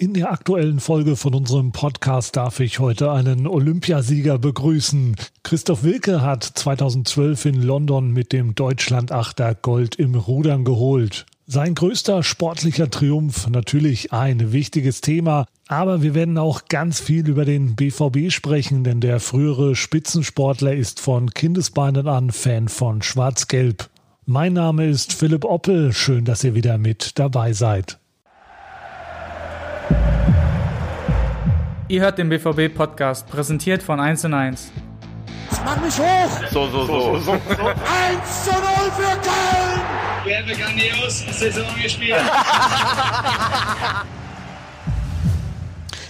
In der aktuellen Folge von unserem Podcast darf ich heute einen Olympiasieger begrüßen. Christoph Wilke hat 2012 in London mit dem Deutschlandachter Gold im Rudern geholt. Sein größter sportlicher Triumph, natürlich ein wichtiges Thema, aber wir werden auch ganz viel über den BVB sprechen, denn der frühere Spitzensportler ist von Kindesbeinen an Fan von Schwarz-Gelb. Mein Name ist Philipp Oppel, schön, dass ihr wieder mit dabei seid. Ihr hört den BVB-Podcast, präsentiert von 1 und 1. Mach mich hoch! So, so, so. so, 1 zu 0 für Köln! Wir haben grandios Saison gespielt.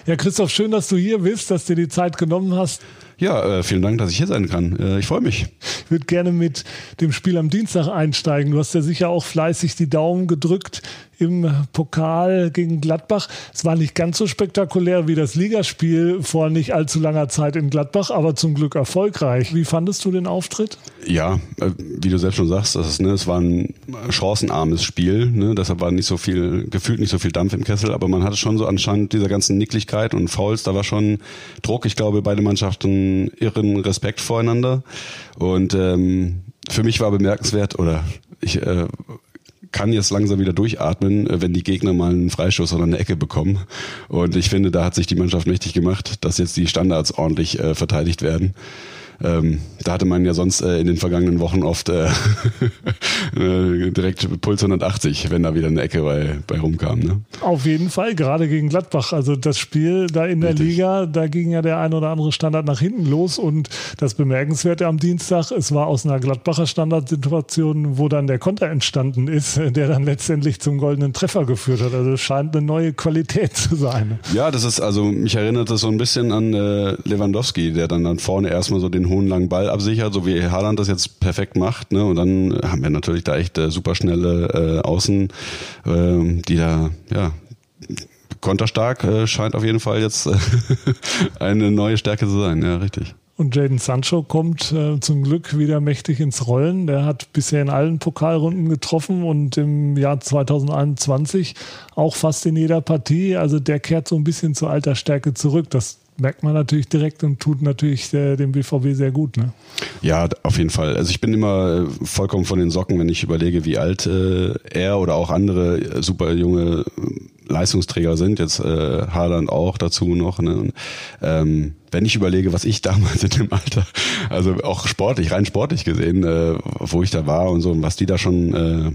ja, Christoph, schön, dass du hier bist, dass du dir die Zeit genommen hast. Ja, äh, vielen Dank, dass ich hier sein kann. Äh, ich freue mich. Ich würde gerne mit dem Spiel am Dienstag einsteigen. Du hast ja sicher auch fleißig die Daumen gedrückt im Pokal gegen Gladbach. Es war nicht ganz so spektakulär wie das Ligaspiel vor nicht allzu langer Zeit in Gladbach, aber zum Glück erfolgreich. Wie fandest du den Auftritt? Ja, äh, wie du selbst schon sagst, das ist, ne, es war ein chancenarmes Spiel. Ne, deshalb war nicht so viel, gefühlt nicht so viel Dampf im Kessel, aber man hatte schon so anscheinend dieser ganzen Nicklichkeit und Fouls, da war schon Druck. Ich glaube, beide Mannschaften irren Respekt voreinander. Und ähm, für mich war bemerkenswert, oder ich äh, kann jetzt langsam wieder durchatmen, äh, wenn die Gegner mal einen Freischuss oder eine Ecke bekommen. Und ich finde, da hat sich die Mannschaft mächtig gemacht, dass jetzt die Standards ordentlich äh, verteidigt werden. Ähm, da hatte man ja sonst äh, in den vergangenen Wochen oft äh, äh direkt Puls 180, wenn da wieder eine Ecke bei, bei rumkam. Ne? Auf jeden Fall, gerade gegen Gladbach. Also das Spiel da in der Richtig. Liga, da ging ja der ein oder andere Standard nach hinten los und das Bemerkenswerte am Dienstag, es war aus einer Gladbacher Standardsituation, wo dann der Konter entstanden ist, der dann letztendlich zum goldenen Treffer geführt hat. Also es scheint eine neue Qualität zu sein. Ja, das ist, also mich erinnert das so ein bisschen an äh, Lewandowski, der dann, dann vorne erstmal so den hohen langen Ball absichert, so wie Haaland das jetzt perfekt macht. Ne? Und dann haben wir natürlich da echt äh, super schnelle äh, Außen, äh, die da, ja, konterstark äh, scheint auf jeden Fall jetzt äh, eine neue Stärke zu sein. Ja, richtig. Und Jaden Sancho kommt äh, zum Glück wieder mächtig ins Rollen. Der hat bisher in allen Pokalrunden getroffen und im Jahr 2021 auch fast in jeder Partie. Also der kehrt so ein bisschen zur alter Stärke zurück. Das merkt man natürlich direkt und tut natürlich äh, dem BVB sehr gut. Ne? Ja, auf jeden Fall. Also ich bin immer äh, vollkommen von den Socken, wenn ich überlege, wie alt äh, er oder auch andere äh, super junge äh, Leistungsträger sind. Jetzt äh, Haaland auch dazu noch. Ne? Und, ähm, wenn ich überlege, was ich damals in dem Alter, also auch sportlich, rein sportlich gesehen, äh, wo ich da war und so, und was die da schon äh,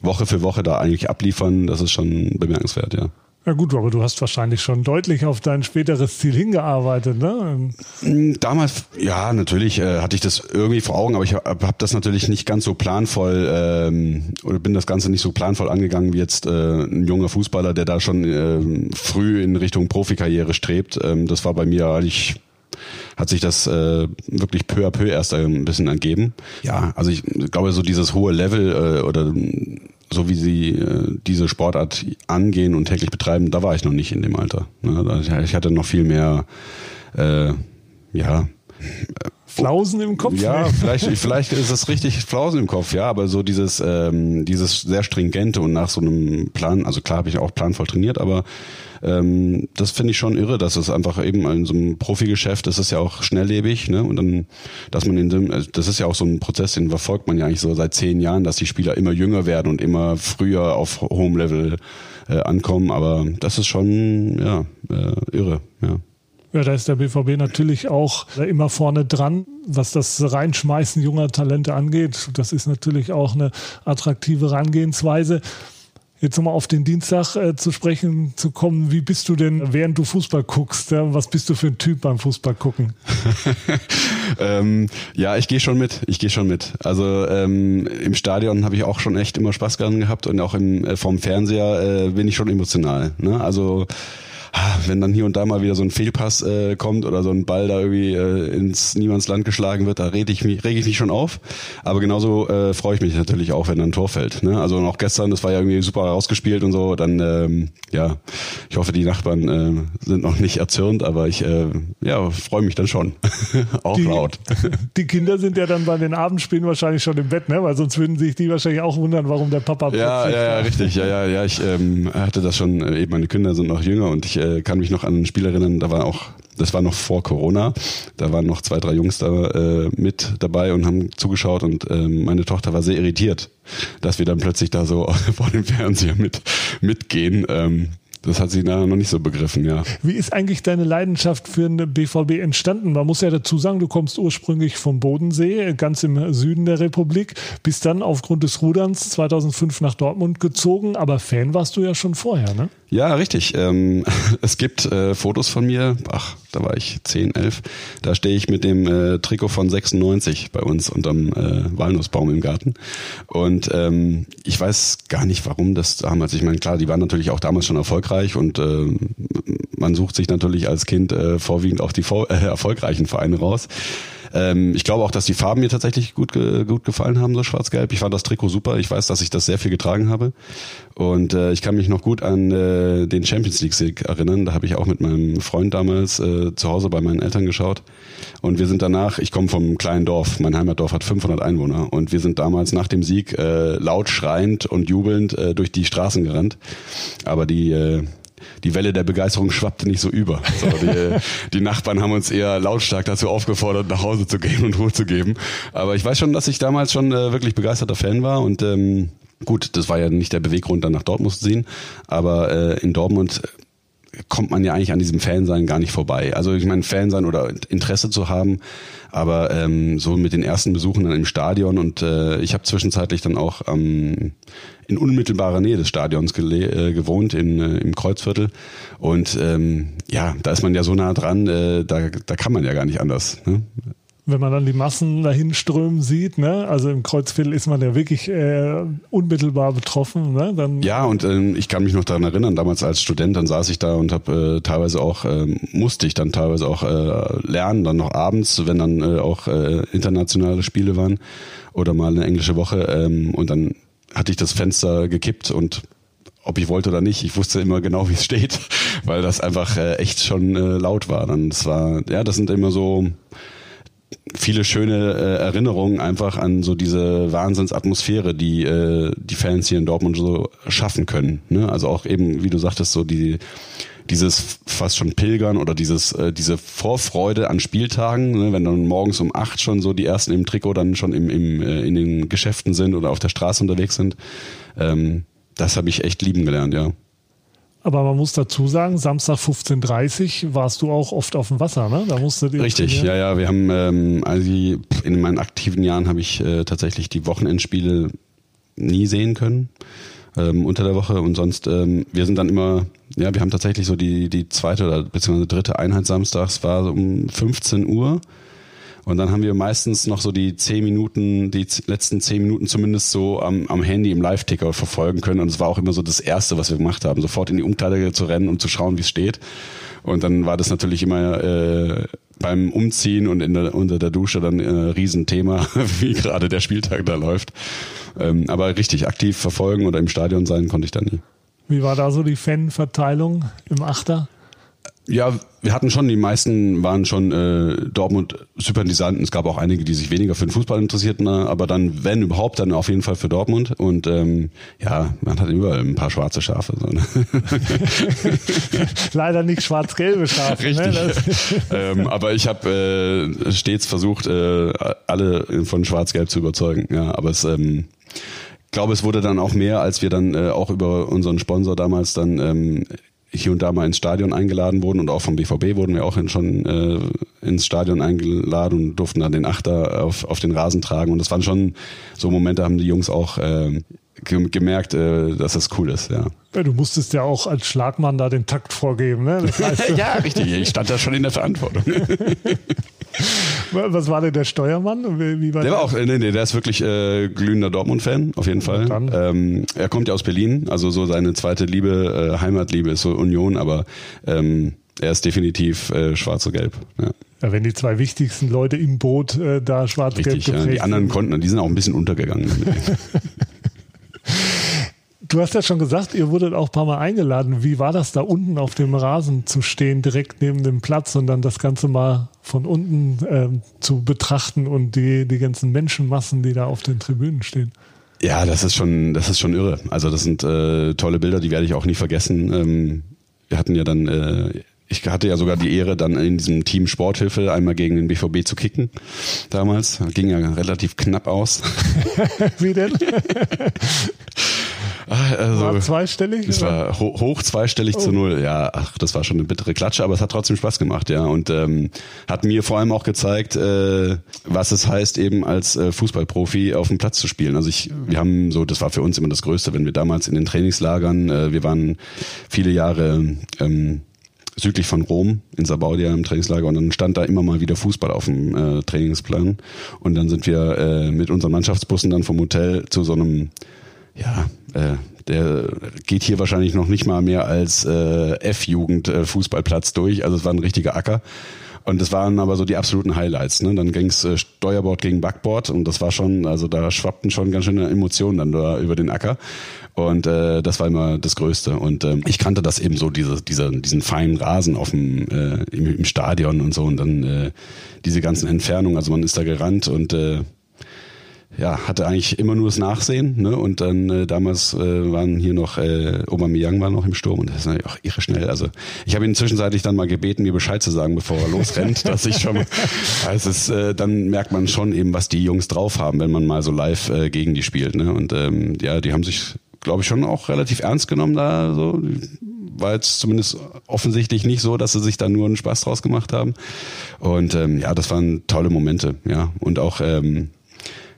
Woche für Woche da eigentlich abliefern, das ist schon bemerkenswert, ja. Ja gut, aber du hast wahrscheinlich schon deutlich auf dein späteres Ziel hingearbeitet, ne? Mm, damals, ja, natürlich äh, hatte ich das irgendwie vor Augen, aber ich habe hab das natürlich nicht ganz so planvoll ähm, oder bin das Ganze nicht so planvoll angegangen wie jetzt äh, ein junger Fußballer, der da schon äh, früh in Richtung Profikarriere strebt. Ähm, das war bei mir eigentlich hat sich das äh, wirklich peu à peu erst ein bisschen ergeben. Ja, also ich glaube, so dieses hohe Level äh, oder so wie sie äh, diese Sportart angehen und täglich betreiben, da war ich noch nicht in dem Alter. Ne? Ich hatte noch viel mehr, äh, ja. Flausen im Kopf? Ja, vielleicht, vielleicht ist es richtig Flausen im Kopf, ja, aber so dieses, ähm, dieses sehr stringente und nach so einem Plan, also klar habe ich auch planvoll trainiert, aber ähm, das finde ich schon irre, dass es einfach eben in so einem Profigeschäft, das ist ja auch schnelllebig, ne? Und dann, dass man in dem, also das ist ja auch so ein Prozess, den verfolgt man ja eigentlich so seit zehn Jahren, dass die Spieler immer jünger werden und immer früher auf hohem Level äh, ankommen. Aber das ist schon ja äh, irre, ja. Ja, da ist der BVB natürlich auch immer vorne dran, was das Reinschmeißen junger Talente angeht. Das ist natürlich auch eine attraktive Herangehensweise. Jetzt nochmal auf den Dienstag äh, zu sprechen zu kommen. Wie bist du denn, während du Fußball guckst? Ja? Was bist du für ein Typ beim Fußball gucken? ähm, ja, ich gehe schon mit. Ich gehe schon mit. Also ähm, im Stadion habe ich auch schon echt immer Spaß dran gehabt und auch im, äh, vom Fernseher äh, bin ich schon emotional. Ne? Also wenn dann hier und da mal wieder so ein Fehlpass äh, kommt oder so ein Ball da irgendwie äh, ins Niemandsland geschlagen wird, da rege ich mich, reg ich mich schon auf. Aber genauso äh, freue ich mich natürlich auch, wenn dann ein Tor fällt. Ne? Also auch gestern, das war ja irgendwie super rausgespielt und so. Dann ähm, ja, ich hoffe, die Nachbarn äh, sind noch nicht erzürnt, aber ich äh, ja freue mich dann schon. auch die, laut. Die Kinder sind ja dann bei den Abendspielen wahrscheinlich schon im Bett, ne? Weil sonst würden sich die wahrscheinlich auch wundern, warum der Papa ja, ja, ja, richtig. Ja, ja, ja. Ich ähm, hatte das schon. Äh, eben meine Kinder sind noch jünger und ich äh, kann mich noch an ein Spiel erinnern. Da war auch, das war noch vor Corona. Da waren noch zwei, drei Jungs da äh, mit dabei und haben zugeschaut und äh, meine Tochter war sehr irritiert, dass wir dann plötzlich da so vor dem Fernseher mit mitgehen. Ähm, das hat sie da noch nicht so begriffen, ja. Wie ist eigentlich deine Leidenschaft für eine BVB entstanden? Man muss ja dazu sagen, du kommst ursprünglich vom Bodensee, ganz im Süden der Republik, bist dann aufgrund des Ruderns 2005 nach Dortmund gezogen, aber Fan warst du ja schon vorher, ne? Ja, richtig. Ähm, es gibt äh, Fotos von mir, ach, da war ich 10, 11, da stehe ich mit dem äh, Trikot von 96 bei uns unterm äh, Walnussbaum im Garten. Und ähm, ich weiß gar nicht, warum das damals, ich meine, klar, die waren natürlich auch damals schon erfolgreich und äh, man sucht sich natürlich als Kind äh, vorwiegend auch die äh, erfolgreichen Vereine raus. Ähm, ich glaube auch, dass die Farben mir tatsächlich gut, ge gut gefallen haben, so schwarz-gelb. Ich fand das Trikot super. Ich weiß, dass ich das sehr viel getragen habe. Und äh, ich kann mich noch gut an äh, den Champions League-Sieg erinnern. Da habe ich auch mit meinem Freund damals äh, zu Hause bei meinen Eltern geschaut. Und wir sind danach, ich komme vom kleinen Dorf, mein Heimatdorf hat 500 Einwohner. Und wir sind damals nach dem Sieg äh, laut schreiend und jubelnd äh, durch die Straßen gerannt. Aber die, äh, die Welle der Begeisterung schwappte nicht so über. So, die, die Nachbarn haben uns eher lautstark dazu aufgefordert, nach Hause zu gehen und Ruhe zu geben. Aber ich weiß schon, dass ich damals schon äh, wirklich begeisterter Fan war und ähm, gut, das war ja nicht der Beweggrund, dann nach Dortmund zu ziehen, aber äh, in Dortmund kommt man ja eigentlich an diesem Fansein gar nicht vorbei. Also ich meine, Fan sein oder Interesse zu haben, aber ähm, so mit den ersten Besuchen dann im Stadion und äh, ich habe zwischenzeitlich dann auch ähm, in unmittelbarer Nähe des Stadions äh, gewohnt, in, äh, im Kreuzviertel. Und ähm, ja, da ist man ja so nah dran, äh, da, da kann man ja gar nicht anders. Ne? Wenn man dann die Massen dahin strömen sieht, ne? also im Kreuzviertel ist man ja wirklich äh, unmittelbar betroffen. Ne? Dann ja, und ähm, ich kann mich noch daran erinnern, damals als Student, dann saß ich da und habe äh, teilweise auch, äh, musste ich dann teilweise auch äh, lernen, dann noch abends, wenn dann äh, auch äh, internationale Spiele waren oder mal eine englische Woche ähm, und dann hatte ich das Fenster gekippt und ob ich wollte oder nicht, ich wusste immer genau, wie es steht, weil das einfach äh, echt schon äh, laut war. Dann das war, ja, das sind immer so viele schöne äh, Erinnerungen einfach an so diese Wahnsinnsatmosphäre, die äh, die Fans hier in Dortmund so schaffen können. Ne? Also auch eben, wie du sagtest, so die dieses fast schon Pilgern oder dieses äh, diese Vorfreude an Spieltagen, ne? wenn dann morgens um acht schon so die ersten im Trikot dann schon im, im äh, in den Geschäften sind oder auf der Straße unterwegs sind. Ähm, das habe ich echt lieben gelernt, ja. Aber man muss dazu sagen, Samstag 15.30 Uhr warst du auch oft auf dem Wasser, ne? Da musstet ihr Richtig, trainieren. ja, ja. Wir haben, ähm, also in meinen aktiven Jahren habe ich äh, tatsächlich die Wochenendspiele nie sehen können ähm, unter der Woche und sonst, ähm, wir sind dann immer, ja, wir haben tatsächlich so die, die zweite oder beziehungsweise dritte Einheit samstags war so um 15 Uhr und dann haben wir meistens noch so die zehn Minuten, die letzten zehn Minuten zumindest so am, am Handy im Live-Ticker verfolgen können. Und es war auch immer so das Erste, was wir gemacht haben, sofort in die Umkleide zu rennen und zu schauen, wie es steht. Und dann war das natürlich immer äh, beim Umziehen und in der, unter der Dusche dann äh, Riesenthema, wie gerade der Spieltag da läuft. Ähm, aber richtig aktiv verfolgen oder im Stadion sein konnte ich da nie. Wie war da so die Fanverteilung im Achter? Ja, wir hatten schon, die meisten waren schon äh, Dortmund-Sympathisanten. Es gab auch einige, die sich weniger für den Fußball interessierten, ne? aber dann, wenn überhaupt, dann auf jeden Fall für Dortmund. Und ähm, ja, man hat überall ein paar schwarze Schafe. So, ne? Leider nicht schwarz-gelbe Schafe. Ne? Richtig. Ne? ähm, aber ich habe äh, stets versucht, äh, alle von schwarz-gelb zu überzeugen. Ja, aber es... Ähm, glaube, es wurde dann auch mehr, als wir dann äh, auch über unseren Sponsor damals dann ähm, hier und da mal ins Stadion eingeladen wurden und auch vom BVB wurden wir auch schon äh, ins Stadion eingeladen und durften dann den Achter auf, auf den Rasen tragen. Und das waren schon so Momente, haben die Jungs auch äh, gemerkt, äh, dass das cool ist, ja. ja. Du musstest ja auch als Schlagmann da den Takt vorgeben, ne? Das heißt, ja, richtig. Ich stand da schon in der Verantwortung. Was war denn der Steuermann? Wie war der, der war auch, nee, nee, der ist wirklich äh, glühender Dortmund-Fan, auf jeden Fall. Ähm, er kommt ja aus Berlin, also so seine zweite Liebe, äh, Heimatliebe ist so Union, aber ähm, er ist definitiv äh, schwarz und gelb. Ja. Ja, wenn die zwei wichtigsten Leute im Boot äh, da schwarz-gelb ja, Die anderen konnten, die sind auch ein bisschen untergegangen. Du hast ja schon gesagt, ihr wurdet auch ein paar Mal eingeladen. Wie war das da unten auf dem Rasen zu stehen, direkt neben dem Platz und dann das Ganze mal von unten ähm, zu betrachten und die, die ganzen Menschenmassen, die da auf den Tribünen stehen? Ja, das ist schon, das ist schon irre. Also das sind äh, tolle Bilder, die werde ich auch nie vergessen. Ähm, wir hatten ja dann, äh, ich hatte ja sogar die Ehre, dann in diesem Team Sporthilfe einmal gegen den BVB zu kicken. Damals ging ja relativ knapp aus. Wie denn? Ah, also, war zweistellig? Es war ho hoch zweistellig oh. zu null. Ja, ach, das war schon eine bittere Klatsche, aber es hat trotzdem Spaß gemacht, ja. Und ähm, hat mir vor allem auch gezeigt, äh, was es heißt, eben als äh, Fußballprofi auf dem Platz zu spielen. Also ich, wir haben so, das war für uns immer das Größte, wenn wir damals in den Trainingslagern, äh, wir waren viele Jahre ähm, südlich von Rom in Sabaudia im Trainingslager und dann stand da immer mal wieder Fußball auf dem äh, Trainingsplan und dann sind wir äh, mit unseren Mannschaftsbussen dann vom Hotel zu so einem ja, äh, der geht hier wahrscheinlich noch nicht mal mehr als äh, F-Jugend äh, durch. Also es war ein richtiger Acker. Und das waren aber so die absoluten Highlights. Ne? Dann ging's äh, Steuerbord gegen Backboard und das war schon, also da schwappten schon ganz schöne Emotionen dann da über den Acker. Und äh, das war immer das Größte. Und ähm, ich kannte das eben so, diese, diese, diesen feinen Rasen auf dem, äh, im, im Stadion und so und dann äh, diese ganzen Entfernungen. Also man ist da gerannt und äh, ja, hatte eigentlich immer nur das Nachsehen, ne? Und dann äh, damals äh, waren hier noch äh, Aubameyang war noch im Sturm und das ist natürlich auch irre schnell. Also ich habe ihn zwischenzeitlich dann mal gebeten, mir Bescheid zu sagen, bevor er losrennt, dass ich schon. Also es, äh, dann merkt man schon eben, was die Jungs drauf haben, wenn man mal so live äh, gegen die spielt, ne? Und ähm, ja, die haben sich, glaube ich, schon auch relativ ernst genommen da. So war jetzt zumindest offensichtlich nicht so, dass sie sich da nur einen Spaß draus gemacht haben. Und ähm, ja, das waren tolle Momente, ja. Und auch ähm,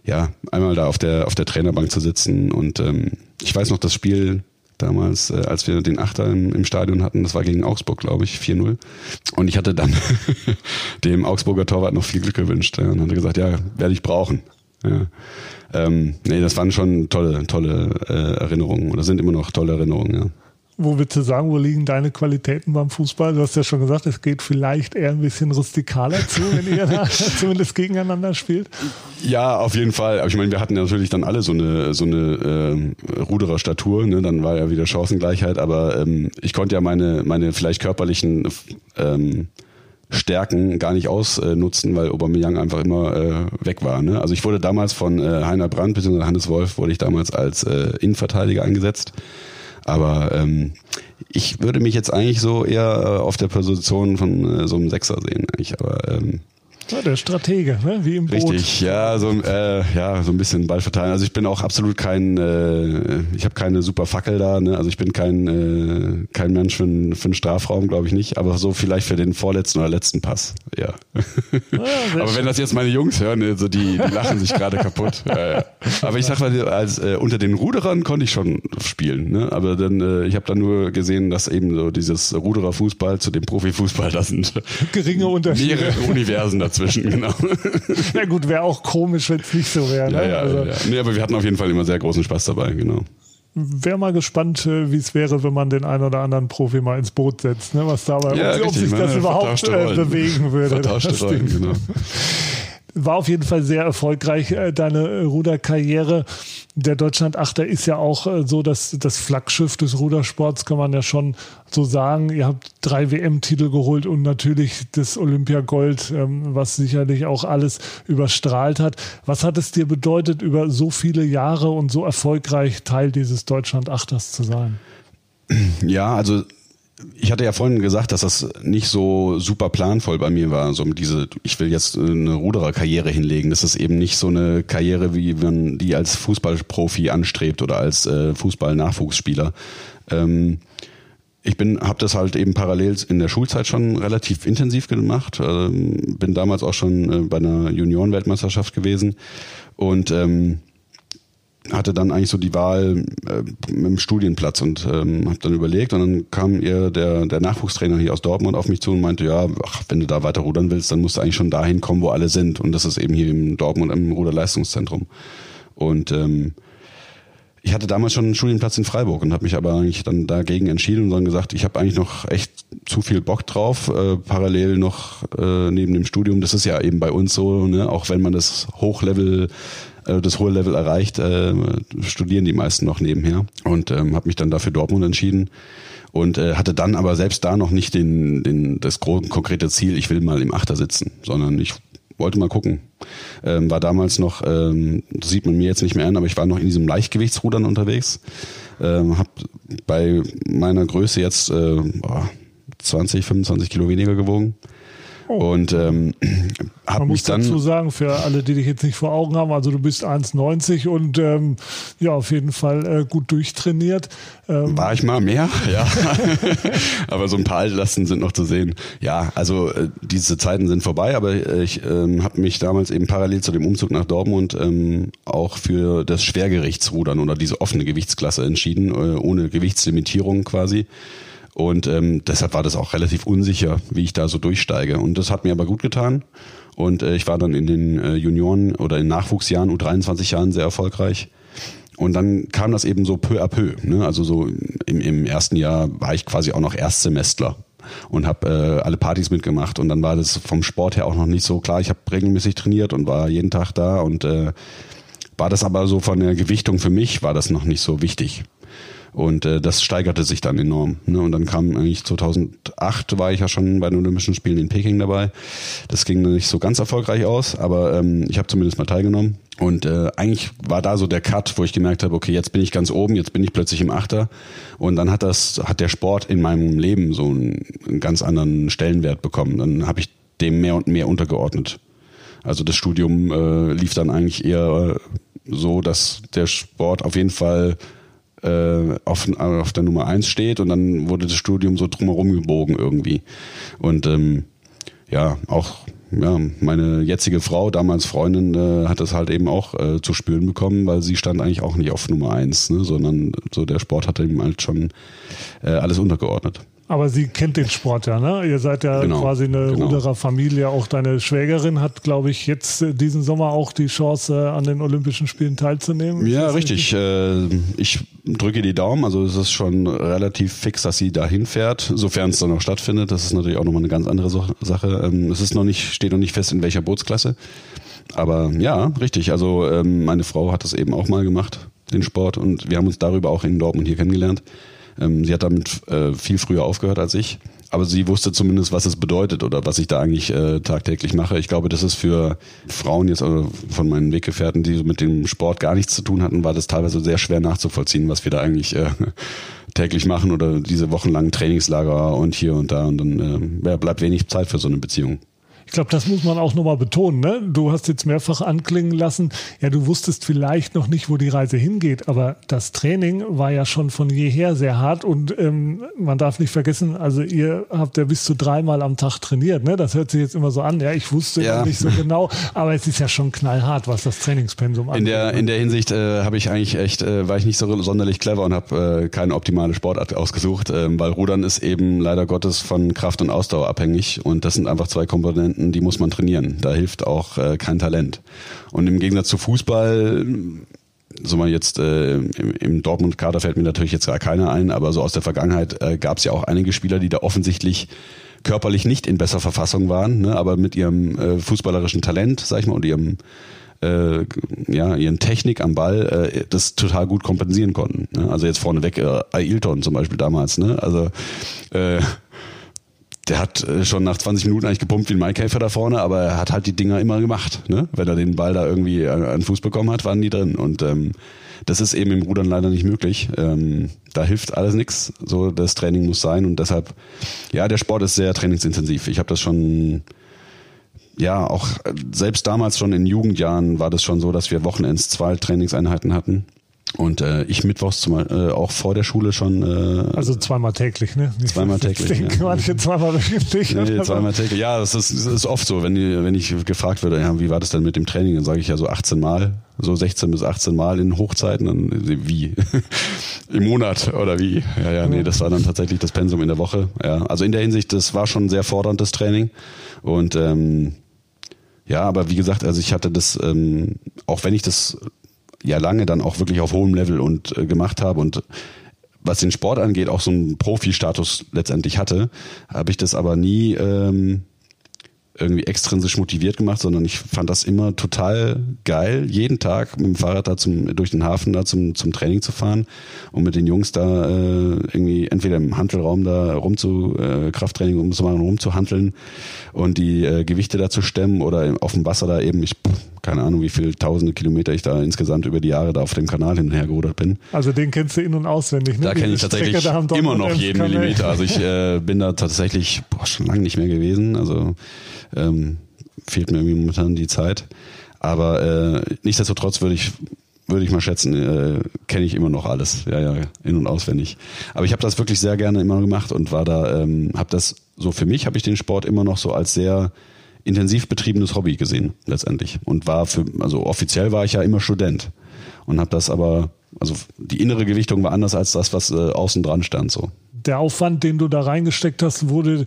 ja, einmal da auf der, auf der Trainerbank zu sitzen. Und ähm, ich weiß noch, das Spiel damals, äh, als wir den Achter im, im Stadion hatten, das war gegen Augsburg, glaube ich, 4-0. Und ich hatte dann dem Augsburger Torwart noch viel Glück gewünscht ja, und hatte gesagt, ja, werde ich brauchen. Ja. Ähm, nee, das waren schon tolle, tolle äh, Erinnerungen oder sind immer noch tolle Erinnerungen, ja wo würdest du sagen, wo liegen deine Qualitäten beim Fußball? Du hast ja schon gesagt, es geht vielleicht eher ein bisschen rustikaler zu, wenn ihr da zumindest gegeneinander spielt. Ja, auf jeden Fall. Aber ich meine, wir hatten ja natürlich dann alle so eine so eine äh, Ruderer-Statur, ne? dann war ja wieder Chancengleichheit, aber ähm, ich konnte ja meine, meine vielleicht körperlichen ähm, Stärken gar nicht ausnutzen, weil Aubameyang einfach immer äh, weg war. Ne? Also ich wurde damals von äh, Heiner Brandt bzw. Hannes Wolf wurde ich damals als äh, Innenverteidiger eingesetzt. Aber ähm, ich würde mich jetzt eigentlich so eher äh, auf der Position von äh, so einem Sechser sehen. Eigentlich. Aber ähm, ja, der Stratege, ne? wie im Boot. Richtig, ja, so, äh, ja, so ein bisschen Ball verteilen. Also ich bin auch absolut kein, äh, ich habe keine super Fackel da, ne? also ich bin kein, äh, kein Mensch für, einen, für einen Strafraum, glaube ich nicht, aber so vielleicht für den vorletzten oder letzten Pass, ja. ja aber wenn das jetzt meine Jungs hören, also die, die lachen sich gerade kaputt. Ja, ja. Aber ich sag mal, als äh, unter den Ruderern konnte ich schon spielen, ne? aber dann, äh, ich habe dann nur gesehen, dass eben so dieses Rudererfußball zu dem Profifußball, das sind geringe Unterschiede. mehrere Universen dazu dazwischen, genau. Na gut, wäre auch komisch, wenn es nicht so wäre. Ne? Ja, ja, also, ja. Nee, aber wir hatten auf jeden Fall immer sehr großen Spaß dabei, genau. Wäre mal gespannt, äh, wie es wäre, wenn man den einen oder anderen Profi mal ins Boot setzt, ne? was dabei, ja, ob, ob sich das überhaupt äh, bewegen würde. Vertauschte Rollen, genau war auf jeden Fall sehr erfolgreich, äh, deine Ruderkarriere. Der Deutschland-Achter ist ja auch äh, so dass das Flaggschiff des Rudersports, kann man ja schon so sagen. Ihr habt drei WM-Titel geholt und natürlich das Olympiagold, ähm, was sicherlich auch alles überstrahlt hat. Was hat es dir bedeutet, über so viele Jahre und so erfolgreich Teil dieses Deutschland-Achters zu sein? Ja, also ich hatte ja vorhin gesagt, dass das nicht so super planvoll bei mir war. So diese, ich will jetzt eine Rudererkarriere hinlegen. Das ist eben nicht so eine Karriere, wie man die als Fußballprofi anstrebt oder als äh, Fußball-Nachwuchsspieler. Ähm, ich bin, habe das halt eben parallel in der Schulzeit schon relativ intensiv gemacht. Ähm, bin damals auch schon äh, bei einer Junioren-Weltmeisterschaft gewesen und ähm, hatte dann eigentlich so die Wahl äh, mit dem Studienplatz und ähm, habe dann überlegt und dann kam ihr der, der Nachwuchstrainer hier aus Dortmund auf mich zu und meinte, ja, ach, wenn du da weiter rudern willst, dann musst du eigentlich schon dahin kommen, wo alle sind. Und das ist eben hier in Dortmund im Ruderleistungszentrum. Und ähm, ich hatte damals schon einen Studienplatz in Freiburg und habe mich aber eigentlich dann dagegen entschieden und dann gesagt, ich habe eigentlich noch echt zu viel Bock drauf, äh, parallel noch äh, neben dem Studium. Das ist ja eben bei uns so, ne? auch wenn man das Hochlevel äh, das hohe Level erreicht, äh, studieren die meisten noch nebenher und ähm, habe mich dann dafür Dortmund entschieden und äh, hatte dann aber selbst da noch nicht den, den das konkrete Ziel, ich will mal im Achter sitzen, sondern ich wollte mal gucken. Ähm, war damals noch, ähm, das sieht man mir jetzt nicht mehr an, aber ich war noch in diesem Leichtgewichtsrudern unterwegs. Ähm, hab bei meiner Größe jetzt äh, 20, 25 Kilo weniger gewogen. Oh. Und ähm, habe mich dann. dazu sagen, für alle, die dich jetzt nicht vor Augen haben, also du bist 1,90 und ähm, ja, auf jeden Fall äh, gut durchtrainiert. Ähm, War ich mal mehr, ja. aber so ein paar Altlasten sind noch zu sehen. Ja, also äh, diese Zeiten sind vorbei, aber ich ähm, habe mich damals eben parallel zu dem Umzug nach Dortmund ähm, auch für das Schwergerichtsrudern oder diese offene Gewichtsklasse entschieden, äh, ohne Gewichtslimitierung quasi. Und ähm, deshalb war das auch relativ unsicher, wie ich da so durchsteige. Und das hat mir aber gut getan. Und äh, ich war dann in den äh, Junioren oder in Nachwuchsjahren, U23 Jahren sehr erfolgreich. Und dann kam das eben so peu à peu. Ne? Also so im, im ersten Jahr war ich quasi auch noch Erstsemestler und habe äh, alle Partys mitgemacht. Und dann war das vom Sport her auch noch nicht so klar. Ich habe regelmäßig trainiert und war jeden Tag da. Und äh, war das aber so von der Gewichtung für mich, war das noch nicht so wichtig. Und äh, das steigerte sich dann enorm. Ne? Und dann kam eigentlich 2008 war ich ja schon bei den Olympischen Spielen in Peking dabei. Das ging nicht so ganz erfolgreich aus, aber ähm, ich habe zumindest mal teilgenommen. Und äh, eigentlich war da so der Cut, wo ich gemerkt habe, okay, jetzt bin ich ganz oben, jetzt bin ich plötzlich im Achter. Und dann hat das, hat der Sport in meinem Leben so einen, einen ganz anderen Stellenwert bekommen. Dann habe ich dem mehr und mehr untergeordnet. Also das Studium äh, lief dann eigentlich eher so, dass der Sport auf jeden Fall äh, auf, auf der Nummer eins steht und dann wurde das Studium so drumherum gebogen irgendwie. Und ähm, ja, auch ja, meine jetzige Frau, damals Freundin, äh, hat das halt eben auch äh, zu spüren bekommen, weil sie stand eigentlich auch nicht auf Nummer eins, ne, sondern so der Sport hat ihm halt schon äh, alles untergeordnet. Aber sie kennt den Sport ja, ne? Ihr seid ja genau, quasi eine genau. Ruderer-Familie. Auch deine Schwägerin hat, glaube ich, jetzt äh, diesen Sommer auch die Chance, äh, an den Olympischen Spielen teilzunehmen. Ja, richtig. richtig? Äh, ich drücke die Daumen. Also es ist schon relativ fix, dass sie dahin fährt, sofern es dann noch stattfindet. Das ist natürlich auch nochmal eine ganz andere Sache. Ähm, es ist noch nicht, steht noch nicht fest, in welcher Bootsklasse. Aber ja, richtig. Also ähm, meine Frau hat das eben auch mal gemacht, den Sport. Und wir haben uns darüber auch in Dortmund hier kennengelernt. Ähm, sie hat damit äh, viel früher aufgehört als ich, aber sie wusste zumindest, was es bedeutet oder was ich da eigentlich äh, tagtäglich mache. Ich glaube, das ist für Frauen jetzt also von meinen Weggefährten, die mit dem Sport gar nichts zu tun hatten, war das teilweise sehr schwer nachzuvollziehen, was wir da eigentlich äh, täglich machen oder diese wochenlangen Trainingslager und hier und da und dann äh, bleibt wenig Zeit für so eine Beziehung. Ich glaube, das muss man auch nochmal betonen. Ne? Du hast jetzt mehrfach anklingen lassen, ja, du wusstest vielleicht noch nicht, wo die Reise hingeht, aber das Training war ja schon von jeher sehr hart und ähm, man darf nicht vergessen, also ihr habt ja bis zu dreimal am Tag trainiert. Ne? Das hört sich jetzt immer so an. Ja, ich wusste ja. nicht so genau, aber es ist ja schon knallhart, was das Trainingspensum angeht. In der, in der Hinsicht äh, habe ich eigentlich echt, äh, war ich nicht so sonderlich clever und habe äh, keine optimale Sportart ausgesucht, äh, weil Rudern ist eben leider Gottes von Kraft und Ausdauer abhängig und das sind einfach zwei Komponenten, Komponenten, die muss man trainieren. Da hilft auch äh, kein Talent. Und im Gegensatz zu Fußball, so mal jetzt äh, im, im Dortmund-Kader fällt mir natürlich jetzt gar keiner ein, aber so aus der Vergangenheit äh, gab es ja auch einige Spieler, die da offensichtlich körperlich nicht in besser Verfassung waren, ne, aber mit ihrem äh, fußballerischen Talent, sag ich mal, und ihrem äh, ja, ihren Technik am Ball äh, das total gut kompensieren konnten. Ne? Also jetzt vorneweg äh, Ailton zum Beispiel damals, ne? Also äh, der hat äh, schon nach 20 Minuten eigentlich gepumpt wie ein Maikäfer da vorne, aber er hat halt die Dinger immer gemacht. Ne? Wenn er den Ball da irgendwie an, an Fuß bekommen hat, waren die drin. Und ähm, das ist eben im Rudern leider nicht möglich. Ähm, da hilft alles nichts. So, das Training muss sein und deshalb, ja, der Sport ist sehr trainingsintensiv. Ich habe das schon, ja, auch selbst damals schon in Jugendjahren war das schon so, dass wir Wochenends zwei Trainingseinheiten hatten. Und äh, ich mittwochs zum, äh, auch vor der Schule schon. Äh, also zweimal täglich, ne? Nicht zweimal täglich. Ja. manche zweimal wöchentlich. Nee, zweimal täglich. Ja, das ist, das ist oft so, wenn, die, wenn ich gefragt werde, ja, wie war das denn mit dem Training, dann sage ich ja so 18 Mal, so 16 bis 18 Mal in Hochzeiten. Dann wie? Im Monat oder wie? Ja, ja, nee, das war dann tatsächlich das Pensum in der Woche. Ja, also in der Hinsicht, das war schon sehr forderndes Training. Und ähm, ja, aber wie gesagt, also ich hatte das, ähm, auch wenn ich das ja lange dann auch wirklich auf hohem Level und äh, gemacht habe und was den Sport angeht, auch so einen Profi-Status letztendlich hatte, habe ich das aber nie ähm, irgendwie extrinsisch motiviert gemacht, sondern ich fand das immer total geil, jeden Tag mit dem Fahrrad da zum, durch den Hafen da zum, zum Training zu fahren und mit den Jungs da äh, irgendwie entweder im Handelraum da rum zu äh, Krafttraining umzumachen, rumzuhandeln und die äh, Gewichte da zu stemmen oder auf dem Wasser da eben, ich keine Ahnung, wie viele tausende Kilometer ich da insgesamt über die Jahre da auf dem Kanal hin und her gerudert bin. Also den kennst du in- und auswendig, ne? Da kenne ich tatsächlich immer noch jeden Millimeter. Also ich äh, bin da tatsächlich boah, schon lange nicht mehr gewesen. Also ähm, fehlt mir irgendwie momentan die Zeit. Aber äh, nichtsdestotrotz würde ich würde ich mal schätzen, äh, kenne ich immer noch alles, ja ja in und auswendig. Aber ich habe das wirklich sehr gerne immer gemacht und war da, ähm, habe das so für mich habe ich den Sport immer noch so als sehr intensiv betriebenes Hobby gesehen letztendlich und war für also offiziell war ich ja immer Student und habe das aber also die innere Gewichtung war anders als das, was äh, außen dran stand so. Der Aufwand, den du da reingesteckt hast, wurde